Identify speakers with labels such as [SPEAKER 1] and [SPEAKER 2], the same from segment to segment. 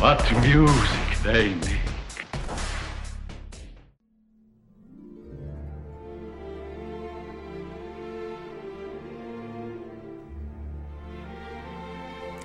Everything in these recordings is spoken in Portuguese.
[SPEAKER 1] What music they make.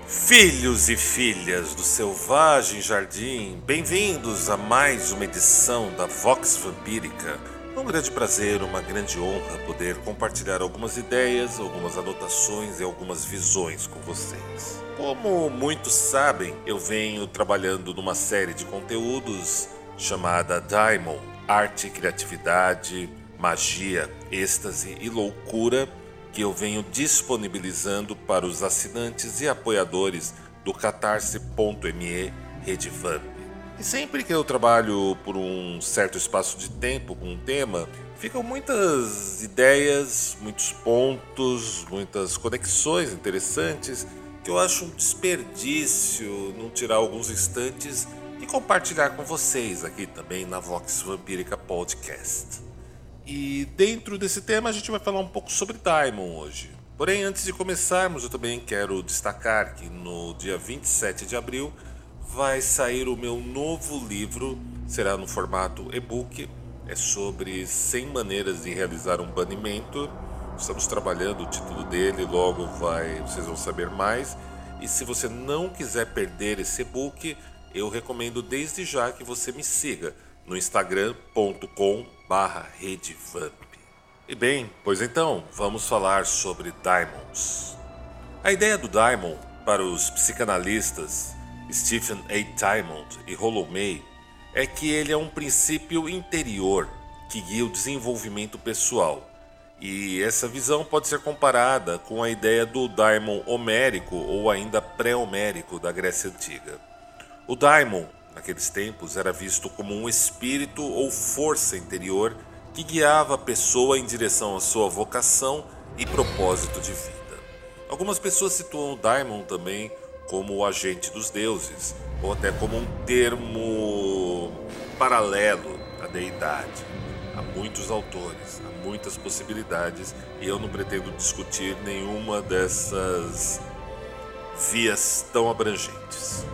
[SPEAKER 2] Filhos e filhas do selvagem jardim, bem-vindos a mais uma edição da Vox Vampírica. É um grande prazer, uma grande honra poder compartilhar algumas ideias, algumas anotações e algumas visões com vocês. Como muitos sabem, eu venho trabalhando numa série de conteúdos chamada Daimon Arte, Criatividade, Magia, Êxtase e Loucura que eu venho disponibilizando para os assinantes e apoiadores do catarse.me Redvamp. E sempre que eu trabalho por um certo espaço de tempo com um tema, ficam muitas ideias, muitos pontos, muitas conexões interessantes que eu acho um desperdício não tirar alguns instantes e compartilhar com vocês aqui também na Vox Vampírica Podcast. E dentro desse tema a gente vai falar um pouco sobre Daimon hoje. Porém, antes de começarmos, eu também quero destacar que no dia 27 de abril vai sair o meu novo livro, será no formato e-book, é sobre 100 maneiras de realizar um banimento. Estamos trabalhando o título dele, logo vai, vocês vão saber mais. E se você não quiser perder esse e-book, eu recomendo desde já que você me siga no instagram.com barra redevamp. E bem, pois então, vamos falar sobre Diamonds. A ideia do Diamond para os psicanalistas Stephen A. Diamond e Rollo May é que ele é um princípio interior que guia o desenvolvimento pessoal. E essa visão pode ser comparada com a ideia do daimon homérico ou ainda pré-homérico da Grécia Antiga. O daimon naqueles tempos, era visto como um espírito ou força interior que guiava a pessoa em direção à sua vocação e propósito de vida. Algumas pessoas situam o daimon também como o agente dos deuses, ou até como um termo paralelo à deidade. Há muitos autores, há muitas possibilidades, e eu não pretendo discutir nenhuma dessas vias tão abrangentes.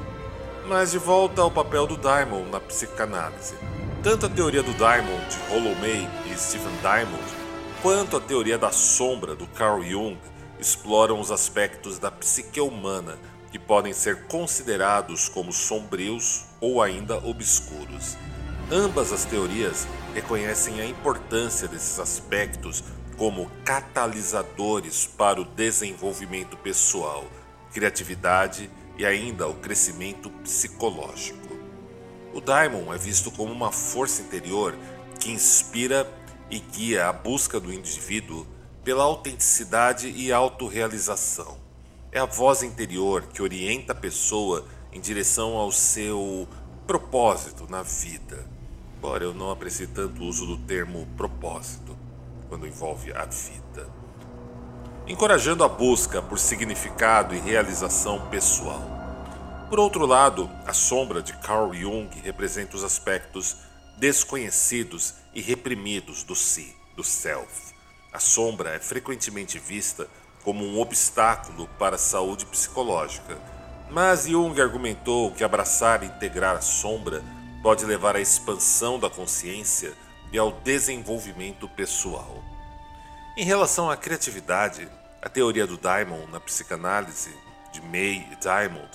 [SPEAKER 2] Mas de volta ao papel do Diamond na psicanálise. Tanto a teoria do Diamond de Rollo May e Stephen Diamond, quanto a teoria da sombra do Carl Jung exploram os aspectos da psique humana que podem ser considerados como sombrios ou ainda obscuros. Ambas as teorias reconhecem a importância desses aspectos como catalisadores para o desenvolvimento pessoal, criatividade e ainda o crescimento psicológico. O Daimon é visto como uma força interior que inspira e guia a busca do indivíduo pela autenticidade e autorrealização. É a voz interior que orienta a pessoa em direção ao seu propósito na vida. Embora eu não aprecie tanto o uso do termo propósito quando envolve a vida encorajando a busca por significado e realização pessoal. Por outro lado, a sombra de Carl Jung representa os aspectos desconhecidos e reprimidos do si, do self. A sombra é frequentemente vista como um obstáculo para a saúde psicológica, mas Jung argumentou que abraçar e integrar a sombra pode levar à expansão da consciência e ao desenvolvimento pessoal. Em relação à criatividade, a teoria do Diamond na psicanálise de May e Diamond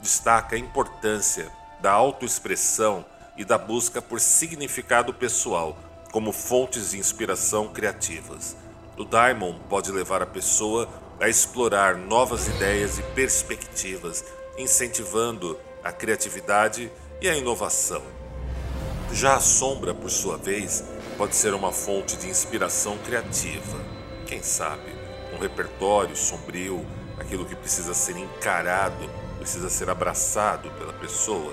[SPEAKER 2] destaca a importância da autoexpressão e da busca por significado pessoal como fontes de inspiração criativas. O Diamond pode levar a pessoa a explorar novas ideias e perspectivas, incentivando a criatividade e a inovação. Já a sombra, por sua vez, pode ser uma fonte de inspiração criativa. Quem sabe, um repertório sombrio, aquilo que precisa ser encarado, precisa ser abraçado pela pessoa.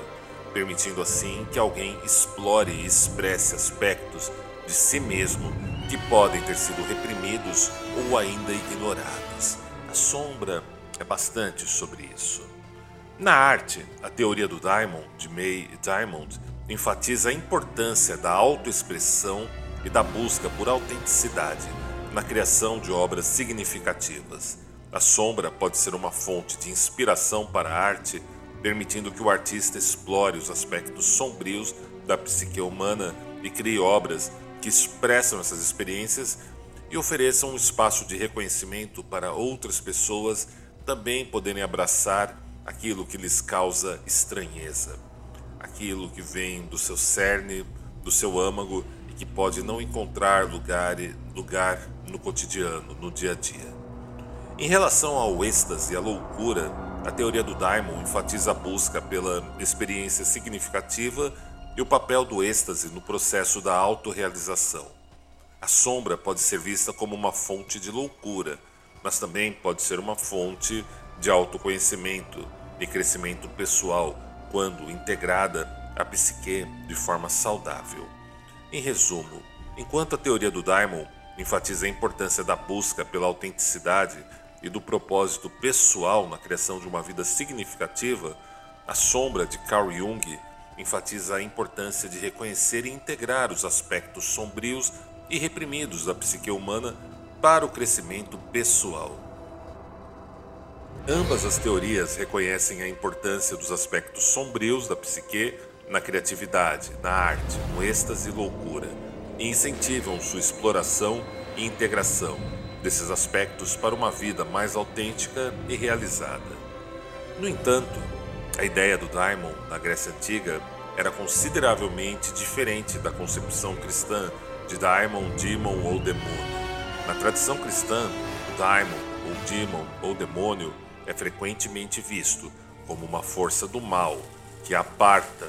[SPEAKER 2] permitindo assim que alguém explore e expresse aspectos de si mesmo que podem ter sido reprimidos ou ainda ignorados. A sombra é bastante sobre isso. Na arte, a teoria do Diamond, de May Diamond, enfatiza a importância da autoexpressão e da busca por autenticidade na criação de obras significativas. A sombra pode ser uma fonte de inspiração para a arte, permitindo que o artista explore os aspectos sombrios da psique humana e crie obras que expressam essas experiências e ofereçam um espaço de reconhecimento para outras pessoas também poderem abraçar aquilo que lhes causa estranheza, aquilo que vem do seu cerne, do seu âmago e que pode não encontrar lugar, lugar no cotidiano, no dia a dia. Em relação ao êxtase e à loucura, a teoria do Daimon enfatiza a busca pela experiência significativa e o papel do êxtase no processo da autorrealização. A sombra pode ser vista como uma fonte de loucura, mas também pode ser uma fonte de autoconhecimento e crescimento pessoal quando integrada à psique de forma saudável. Em resumo, enquanto a teoria do Daimon enfatiza a importância da busca pela autenticidade e do propósito pessoal na criação de uma vida significativa, a sombra de Carl Jung enfatiza a importância de reconhecer e integrar os aspectos sombrios e reprimidos da psique humana para o crescimento pessoal. Ambas as teorias reconhecem a importância dos aspectos sombrios da psique na criatividade, na arte, no êxtase e loucura, e incentivam sua exploração e integração desses aspectos para uma vida mais autêntica e realizada. No entanto, a ideia do daimon na Grécia Antiga era consideravelmente diferente da concepção cristã de daimon, demon ou demônio. Na tradição cristã, o daimon, ou demon, ou demônio, é frequentemente visto como uma força do mal que aparta,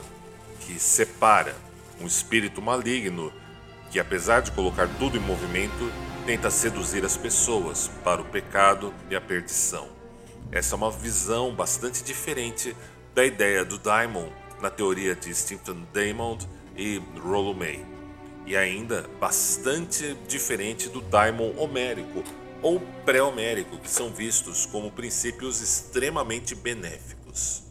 [SPEAKER 2] que separa, um espírito maligno que, apesar de colocar tudo em movimento, tenta seduzir as pessoas para o pecado e a perdição. Essa é uma visão bastante diferente da ideia do Daimon na teoria de Stephen Diamond e Rollo May, e ainda bastante diferente do Daimon homérico ou pré-homérico, que são vistos como princípios extremamente benéficos.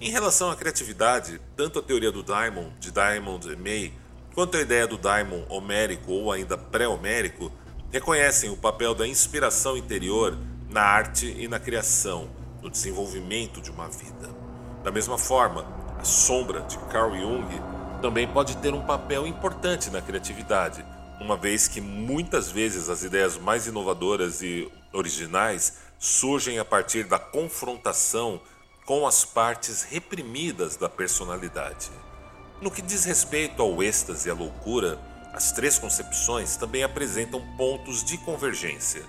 [SPEAKER 2] Em relação à criatividade, tanto a teoria do Daimon, de Diamond e May, quanto a ideia do Daimon homérico ou ainda pré-homérico reconhecem o papel da inspiração interior na arte e na criação, no desenvolvimento de uma vida. Da mesma forma, a sombra de Carl Jung também pode ter um papel importante na criatividade, uma vez que muitas vezes as ideias mais inovadoras e originais surgem a partir da confrontação com as partes reprimidas da personalidade. No que diz respeito ao êxtase e à loucura, as três concepções também apresentam pontos de convergência.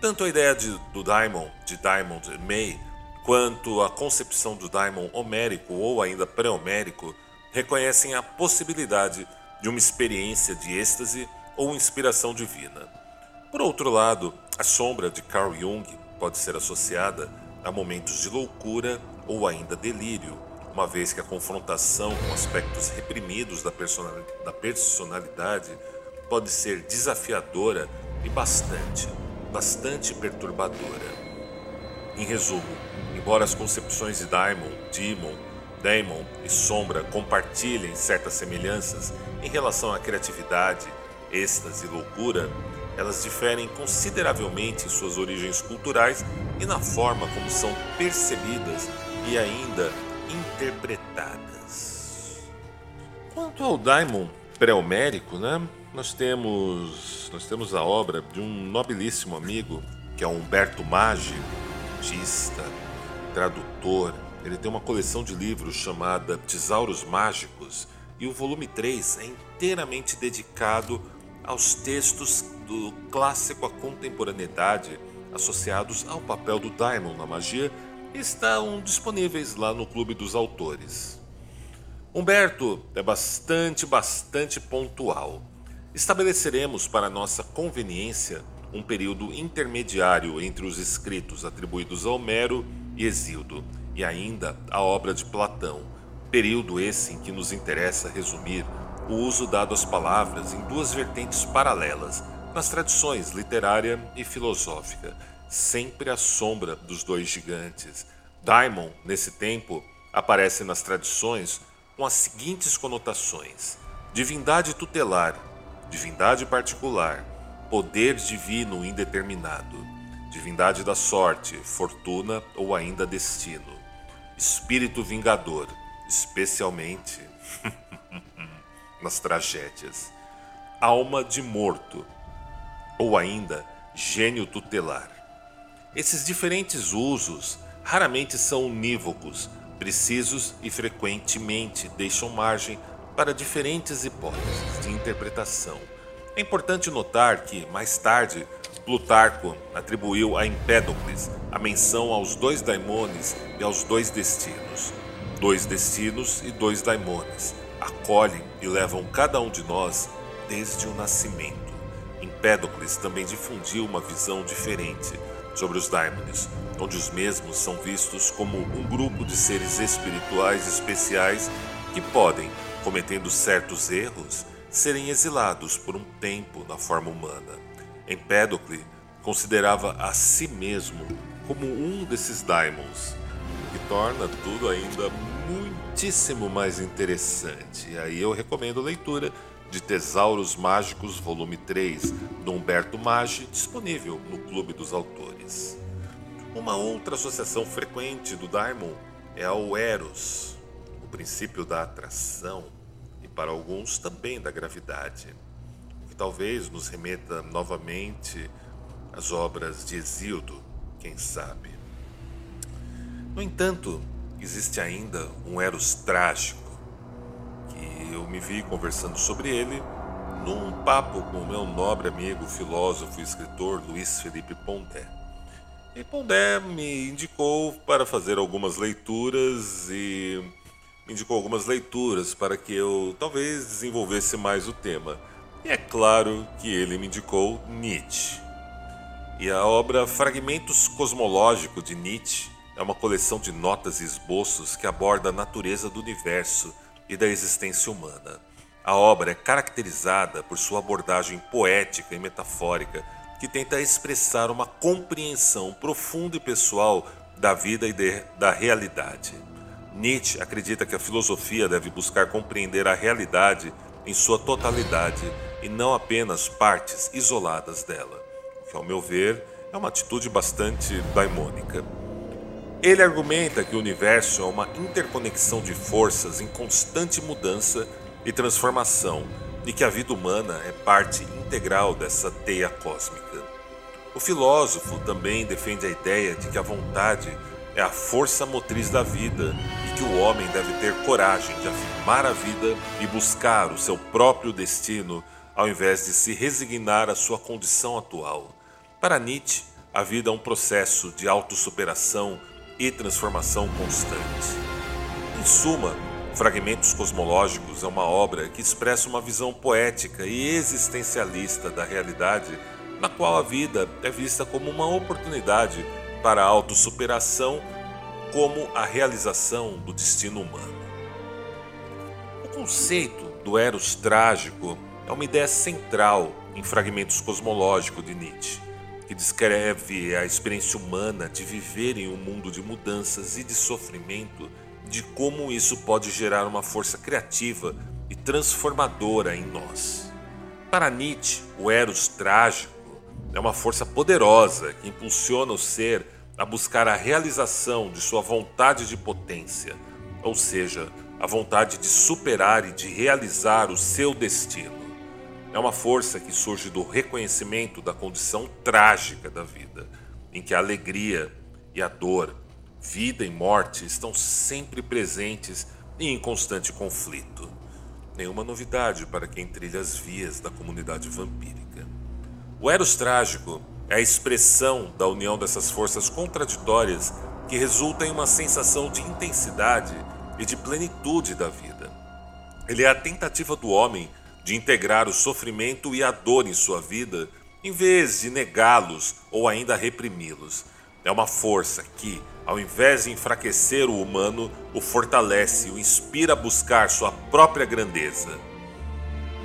[SPEAKER 2] Tanto a ideia de, do daimon, de Diamond May, quanto a concepção do daimon homérico ou ainda pré-homérico reconhecem a possibilidade de uma experiência de êxtase ou inspiração divina. Por outro lado, a sombra de Carl Jung pode ser associada a momentos de loucura ou ainda delírio, uma vez que a confrontação com aspectos reprimidos da personalidade pode ser desafiadora e bastante, bastante perturbadora. Em resumo, embora as concepções de Daimon, Demon, Daemon e Sombra compartilhem certas semelhanças em relação à criatividade, êxtase e loucura, elas diferem consideravelmente em suas origens culturais e na forma como são percebidas e ainda interpretadas. Quanto ao Daimon pré-homérico, né? Nós temos, nós temos a obra de um nobilíssimo amigo, que é Humberto Maggi, artista, tradutor. Ele tem uma coleção de livros chamada Tesauros Mágicos, e o volume 3 é inteiramente dedicado aos textos do clássico à contemporaneidade associados ao papel do Daimon na magia estão disponíveis lá no Clube dos Autores. Humberto é bastante, bastante pontual. Estabeleceremos para nossa conveniência um período intermediário entre os escritos atribuídos a Homero e Exildo, e ainda a obra de Platão, Período esse em que nos interessa resumir o uso dado às palavras em duas vertentes paralelas, nas tradições literária e filosófica, sempre à sombra dos dois gigantes. Daimon, nesse tempo, aparece nas tradições com as seguintes conotações: divindade tutelar, divindade particular, poder divino indeterminado, divindade da sorte, fortuna ou ainda destino, espírito vingador, especialmente nas tragédias, alma de morto ou ainda gênio tutelar. Esses diferentes usos raramente são unívocos, precisos e frequentemente deixam margem para diferentes hipóteses de interpretação. É importante notar que, mais tarde, Plutarco atribuiu a Empédocles a menção aos dois daimones e aos dois destinos. Dois destinos e dois daimones acolhem e levam cada um de nós desde o nascimento. Empédocles também difundiu uma visão diferente sobre os daimones, onde os mesmos são vistos como um grupo de seres espirituais especiais que podem, cometendo certos erros, serem exilados por um tempo na forma humana. Empédocle considerava a si mesmo como um desses daimons, o que torna tudo ainda muitíssimo mais interessante. E aí eu recomendo a leitura de Tesauros Mágicos, volume 3, do Humberto Maggi, disponível no Clube dos Autores. Uma outra associação frequente do Daimon é ao Eros, o princípio da atração para alguns também da gravidade, que talvez nos remeta novamente às obras de Exildo, quem sabe. No entanto, existe ainda um Eros trágico e eu me vi conversando sobre ele num papo com o meu nobre amigo, filósofo e escritor Luiz Felipe Pondé. E Pondé me indicou para fazer algumas leituras e me indicou algumas leituras para que eu talvez desenvolvesse mais o tema. E é claro que ele me indicou Nietzsche. E a obra Fragmentos Cosmológicos de Nietzsche é uma coleção de notas e esboços que aborda a natureza do universo e da existência humana. A obra é caracterizada por sua abordagem poética e metafórica, que tenta expressar uma compreensão profunda e pessoal da vida e de, da realidade. Nietzsche acredita que a filosofia deve buscar compreender a realidade em sua totalidade e não apenas partes isoladas dela, que, ao meu ver, é uma atitude bastante daimônica. Ele argumenta que o universo é uma interconexão de forças em constante mudança e transformação e que a vida humana é parte integral dessa teia cósmica. O filósofo também defende a ideia de que a vontade é a força motriz da vida e que o homem deve ter coragem de afirmar a vida e buscar o seu próprio destino ao invés de se resignar à sua condição atual. Para Nietzsche, a vida é um processo de autossuperação e transformação constante. Em suma, Fragmentos Cosmológicos é uma obra que expressa uma visão poética e existencialista da realidade, na qual a vida é vista como uma oportunidade para a autossuperação, como a realização do destino humano. O conceito do Eros trágico é uma ideia central em Fragmentos Cosmológicos de Nietzsche que descreve a experiência humana de viver em um mundo de mudanças e de sofrimento, de como isso pode gerar uma força criativa e transformadora em nós. Para Nietzsche, o Eros trágico é uma força poderosa que impulsiona o ser a buscar a realização de sua vontade de potência, ou seja, a vontade de superar e de realizar o seu destino. É uma força que surge do reconhecimento da condição trágica da vida, em que a alegria e a dor, vida e morte estão sempre presentes e em constante conflito. Nenhuma novidade para quem trilha as vias da comunidade vampírica. O Eros trágico é a expressão da união dessas forças contraditórias que resulta em uma sensação de intensidade e de plenitude da vida. Ele é a tentativa do homem de integrar o sofrimento e a dor em sua vida, em vez de negá-los ou ainda reprimi-los. É uma força que, ao invés de enfraquecer o humano, o fortalece e o inspira a buscar sua própria grandeza.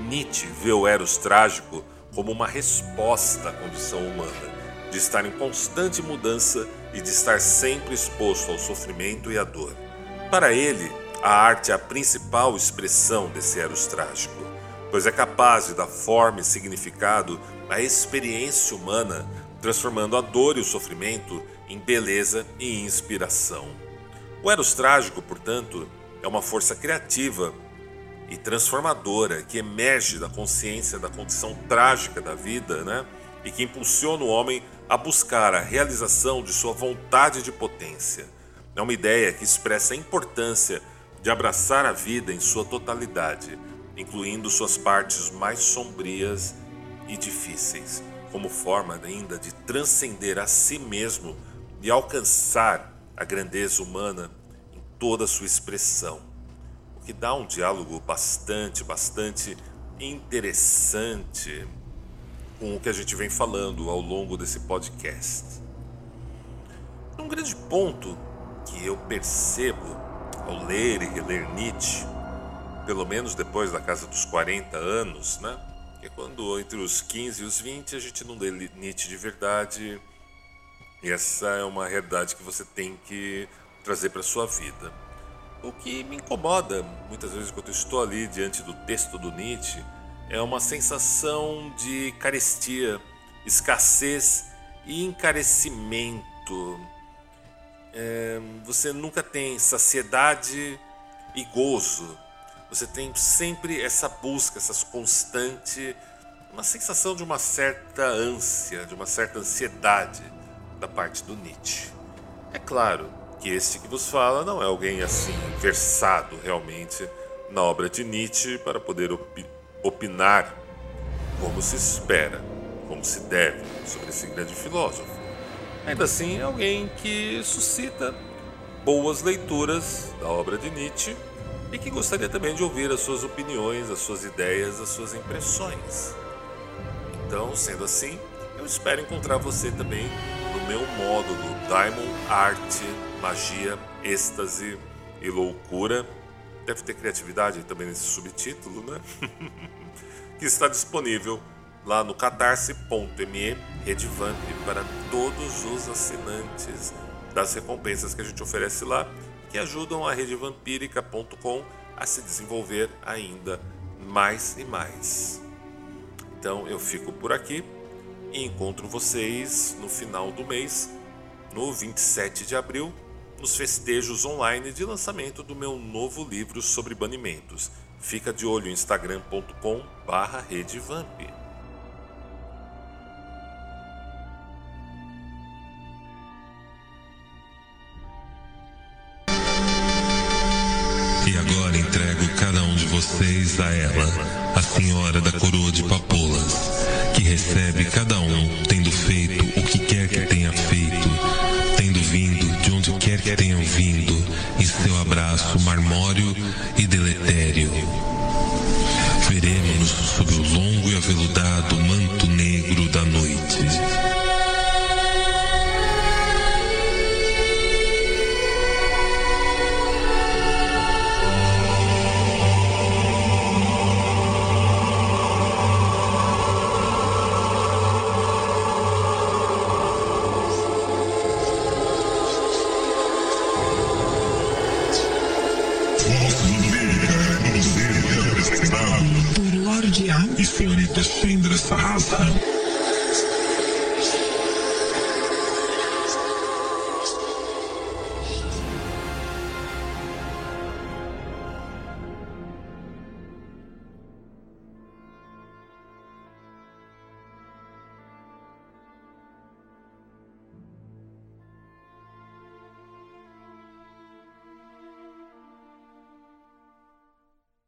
[SPEAKER 2] Nietzsche vê o Eros trágico como uma resposta à condição humana, de estar em constante mudança e de estar sempre exposto ao sofrimento e à dor. Para ele, a arte é a principal expressão desse Eros trágico, pois é capaz de dar forma e significado à experiência humana, transformando a dor e o sofrimento em beleza e inspiração. O Eros trágico, portanto, é uma força criativa e transformadora que emerge da consciência da condição trágica da vida, né? E que impulsiona o homem a buscar a realização de sua vontade de potência. É uma ideia que expressa a importância de abraçar a vida em sua totalidade, incluindo suas partes mais sombrias e difíceis, como forma ainda de transcender a si mesmo e alcançar a grandeza humana em toda a sua expressão. Que dá um diálogo bastante, bastante interessante com o que a gente vem falando ao longo desse podcast. Um grande ponto que eu percebo ao ler e reler Nietzsche, pelo menos depois da casa dos 40 anos, né? Que é quando entre os 15 e os 20 a gente não lê Nietzsche de verdade. E essa é uma realidade que você tem que trazer para sua vida. O que me incomoda muitas vezes quando estou ali diante do texto do Nietzsche é uma sensação de carestia, escassez e encarecimento é, você nunca tem saciedade e gozo. Você tem sempre essa busca, essa constante, uma sensação de uma certa ânsia, de uma certa ansiedade da parte do Nietzsche. É claro que este que vos fala não é alguém assim versado realmente na obra de Nietzsche para poder opinar como se espera, como se deve sobre esse grande filósofo. Ainda assim, é alguém que suscita boas leituras da obra de Nietzsche e que gostaria também de ouvir as suas opiniões, as suas ideias, as suas impressões. Então, sendo assim, eu espero encontrar você também no meu módulo Diamond Arte, Magia, Êxtase e Loucura. Deve ter criatividade também nesse subtítulo, né? que está disponível lá no catarse.me Redvamp para todos os assinantes das recompensas que a gente oferece lá, que ajudam a redevampírica.com a se desenvolver ainda mais e mais. Então eu fico por aqui e encontro vocês no final do mês, no 27 de abril, nos festejos online de lançamento do meu novo livro sobre banimentos. Fica de olho em instagram.com/redevamp.
[SPEAKER 3] E agora entrego cada um de vocês a ela, a senhora da coroa de papoulas, que recebe cada um tendo feito o que quer que tenha feito, tendo vindo quer que tenham vindo, em seu abraço marmório e deletério. Veremos sob o longo e aveludado manto negro da noite.
[SPEAKER 4] Por Lorde A e senhorita Sandra Sarrafa.